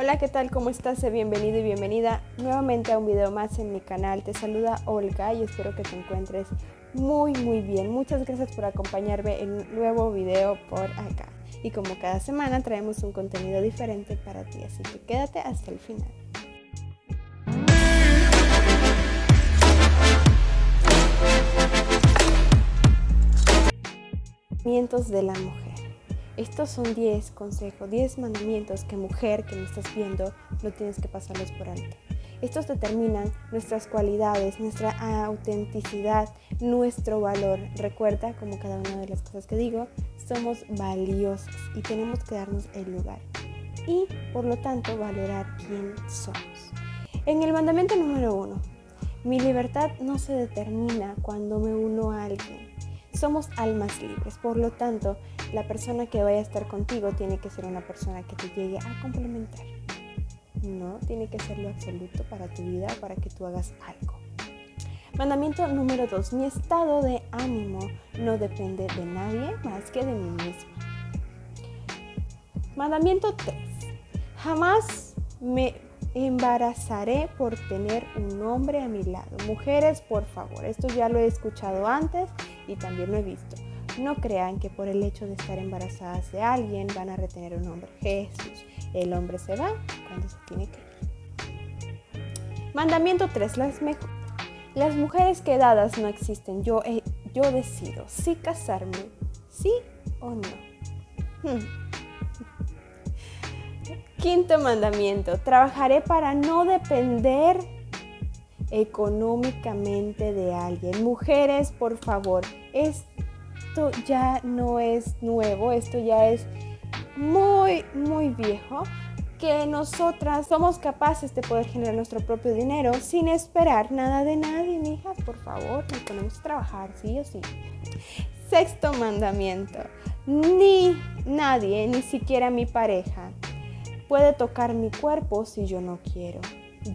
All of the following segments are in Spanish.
Hola, ¿qué tal? ¿Cómo estás? Bienvenido y bienvenida nuevamente a un video más en mi canal. Te saluda Olga y espero que te encuentres muy muy bien. Muchas gracias por acompañarme en un nuevo video por acá. Y como cada semana traemos un contenido diferente para ti, así que quédate hasta el final. Mandamientos de la mujer. Estos son 10 consejos, 10 mandamientos que mujer que me estás viendo no tienes que pasarlos por alto. Estos determinan nuestras cualidades, nuestra autenticidad, nuestro valor. Recuerda, como cada una de las cosas que digo, somos valiosos y tenemos que darnos el lugar. Y por lo tanto valorar quién somos. En el mandamiento número uno, mi libertad no se determina cuando me uno a alguien. Somos almas libres, por lo tanto, la persona que vaya a estar contigo tiene que ser una persona que te llegue a complementar. No tiene que ser lo absoluto para tu vida, para que tú hagas algo. Mandamiento número 2. Mi estado de ánimo no depende de nadie más que de mí misma. Mandamiento 3. Jamás me embarazaré por tener un hombre a mi lado. Mujeres, por favor, esto ya lo he escuchado antes y también lo he visto. No crean que por el hecho de estar embarazadas de alguien van a retener un hombre. Jesús, el hombre se va cuando se tiene que ir. Mandamiento 3. Las, mujeres quedadas no existen. Yo, yo decido si casarme, sí o no. Hmm. Quinto mandamiento. Trabajaré para no depender económicamente de alguien. Mujeres, por favor, es esto ya no es nuevo, esto ya es muy, muy viejo, que nosotras somos capaces de poder generar nuestro propio dinero sin esperar nada de nadie, mijas, por favor, nos ponemos a trabajar, sí o sí. Sexto mandamiento, ni nadie, ni siquiera mi pareja, puede tocar mi cuerpo si yo no quiero.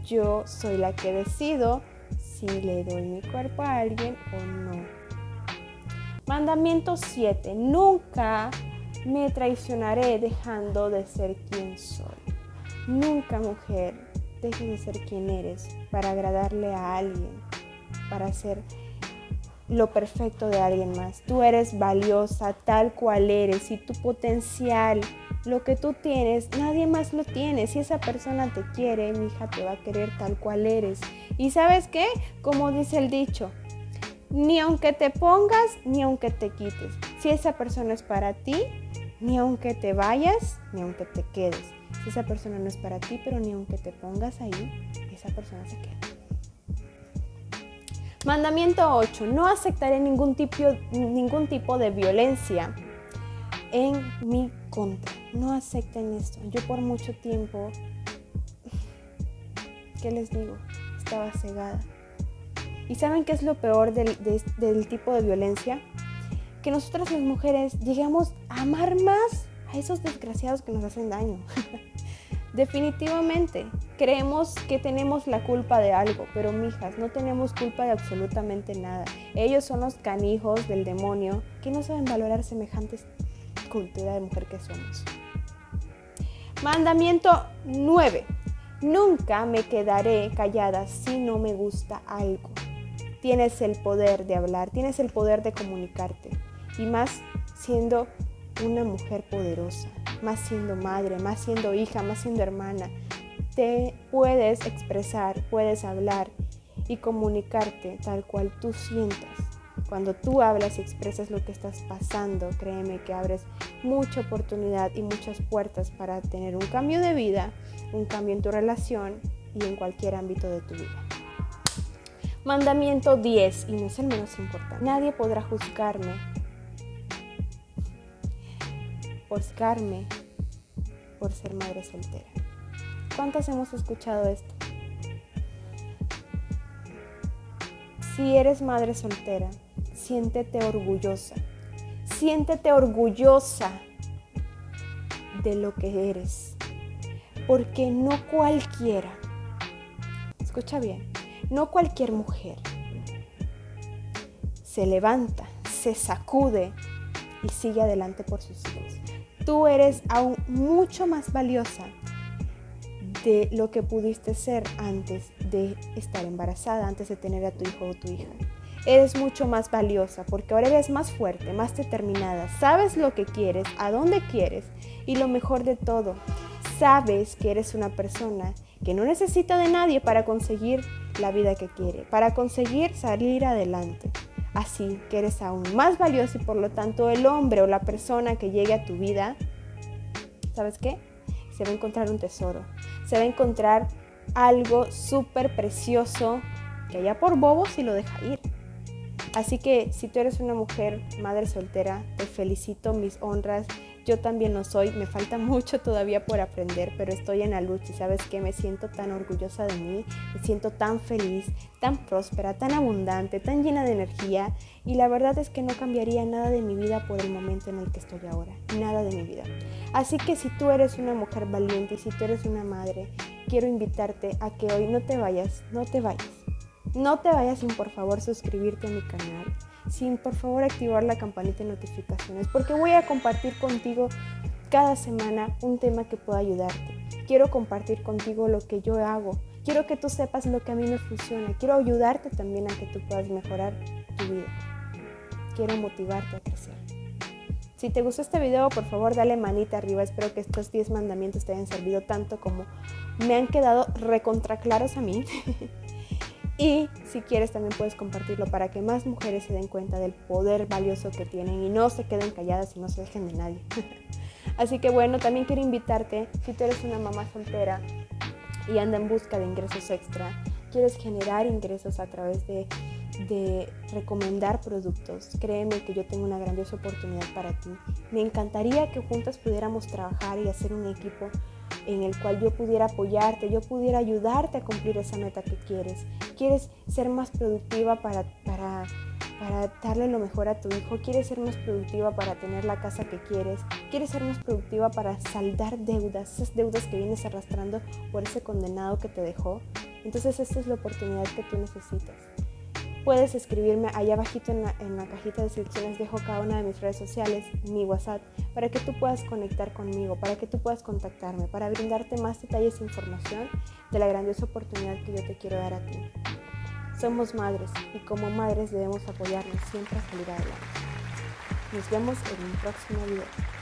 Yo soy la que decido si le doy mi cuerpo a alguien o no. Mandamiento 7. Nunca me traicionaré dejando de ser quien soy. Nunca, mujer, dejes de ser quien eres para agradarle a alguien, para ser lo perfecto de alguien más. Tú eres valiosa tal cual eres y tu potencial, lo que tú tienes, nadie más lo tiene. Si esa persona te quiere, mi hija te va a querer tal cual eres. Y sabes qué? Como dice el dicho, ni aunque te pongas, ni aunque te quites. Si esa persona es para ti, ni aunque te vayas, ni aunque te quedes. Si esa persona no es para ti, pero ni aunque te pongas ahí, esa persona se queda. Mandamiento 8. No aceptaré ningún tipo, ningún tipo de violencia en mi contra. No acepten esto. Yo por mucho tiempo, ¿qué les digo? Estaba cegada ¿Y saben qué es lo peor del, tipo de violencia? Que nosotras las mujeres llegamos a amar más a esos desgraciados que nos hacen daño. Definitivamente, creemos que tenemos la culpa de algo, pero mijas, no tenemos culpa de absolutamente nada. Ellos son los canijos del demonio que no saben valorar semejantes cultura de mujer que somos. Mandamiento 9. Nunca me quedaré callada si no me gusta algo tienes el poder de hablar, tienes el poder de comunicarte. Y más siendo una mujer poderosa, más siendo madre, más siendo hija, más siendo hermana. Te puedes expresar, puedes hablar y comunicarte tal cual tú sientas. Cuando tú hablas y expresas lo que estás pasando, créeme que abres mucha oportunidad y muchas puertas para tener un cambio de vida, un cambio en tu relación y en cualquier ámbito de tu vida. Mandamiento 10, y no es el menos importante. Nadie podrá juzgarme, juzgarme por ser madre soltera. ¿Cuántas hemos escuchado esto? Si eres madre soltera, siéntete orgullosa. Siéntete orgullosa de lo que eres. Porque no cualquiera, escucha bien, no cualquier mujer se levanta, se sacude y sigue adelante por sus hijos. Tú eres aún mucho más valiosa de lo que pudiste ser antes de estar embarazada, antes de tener a tu hijo o tu hija. Eres mucho más valiosa porque ahora eres más fuerte, más determinada, sabes lo que quieres, a dónde quieres y lo mejor de todo, sabes que eres una persona que no necesita de nadie para conseguir la vida que quiere, para conseguir salir adelante. Así que eres aún más valioso y por lo tanto el hombre o la persona que llegue a tu vida, ¿sabes qué? Se va a encontrar un tesoro, se va a encontrar algo súper precioso que allá por bobo si lo deja ir. Así que si tú eres una mujer madre soltera, te felicito, mis honras, yo también lo soy, me falta mucho todavía por aprender, pero estoy en la lucha y sabes que me siento tan orgullosa de mí, me siento tan feliz, tan próspera, tan abundante, tan llena de energía y la verdad es que no cambiaría nada de mi vida por el momento en el que estoy ahora, nada de mi vida. Así que si tú eres una mujer valiente y si tú eres una madre, quiero invitarte a que hoy no te vayas, no te vayas. No te vayas sin por favor suscribirte a mi canal sin por favor activar la campanita de notificaciones, porque voy a compartir contigo cada semana un tema que pueda ayudarte. Quiero compartir contigo lo que yo hago. Quiero que tú sepas lo que a mí me funciona. Quiero ayudarte también a que tú puedas mejorar tu vida. Quiero motivarte a crecer. Si te gustó este video, por favor dale manita arriba. Espero que estos 10 mandamientos te hayan servido tanto como me han quedado recontra claros a mí. Y si quieres también puedes compartirlo para que más mujeres se den cuenta del poder valioso que tienen y no se queden calladas y no se dejen de nadie. Así que bueno, también quiero invitarte, si tú eres una mamá soltera y anda en busca de ingresos extra, quieres generar ingresos a través de, de recomendar productos, créeme que yo tengo una grandiosa oportunidad para ti. Me encantaría que juntas pudiéramos trabajar y hacer un equipo en el cual yo pudiera apoyarte, yo pudiera ayudarte a cumplir esa meta que quieres. ¿Quieres ser más productiva para, para, para darle lo mejor a tu hijo? ¿Quieres ser más productiva para tener la casa que quieres? ¿Quieres ser más productiva para saldar deudas, esas deudas que vienes arrastrando por ese condenado que te dejó? Entonces esta es la oportunidad que tú necesitas puedes escribirme allá abajito en la, en la, cajita de descripciones dejo cada una de mis redes sociales, mi WhatsApp, para que tú puedas conectar conmigo, para que tú puedas contactarme, para brindarte más detalles e información de la grandiosa oportunidad que yo te quiero dar a ti. Somos madres y como madres debemos apoyarnos siempre a salir adelante. Nos vemos en un próximo video.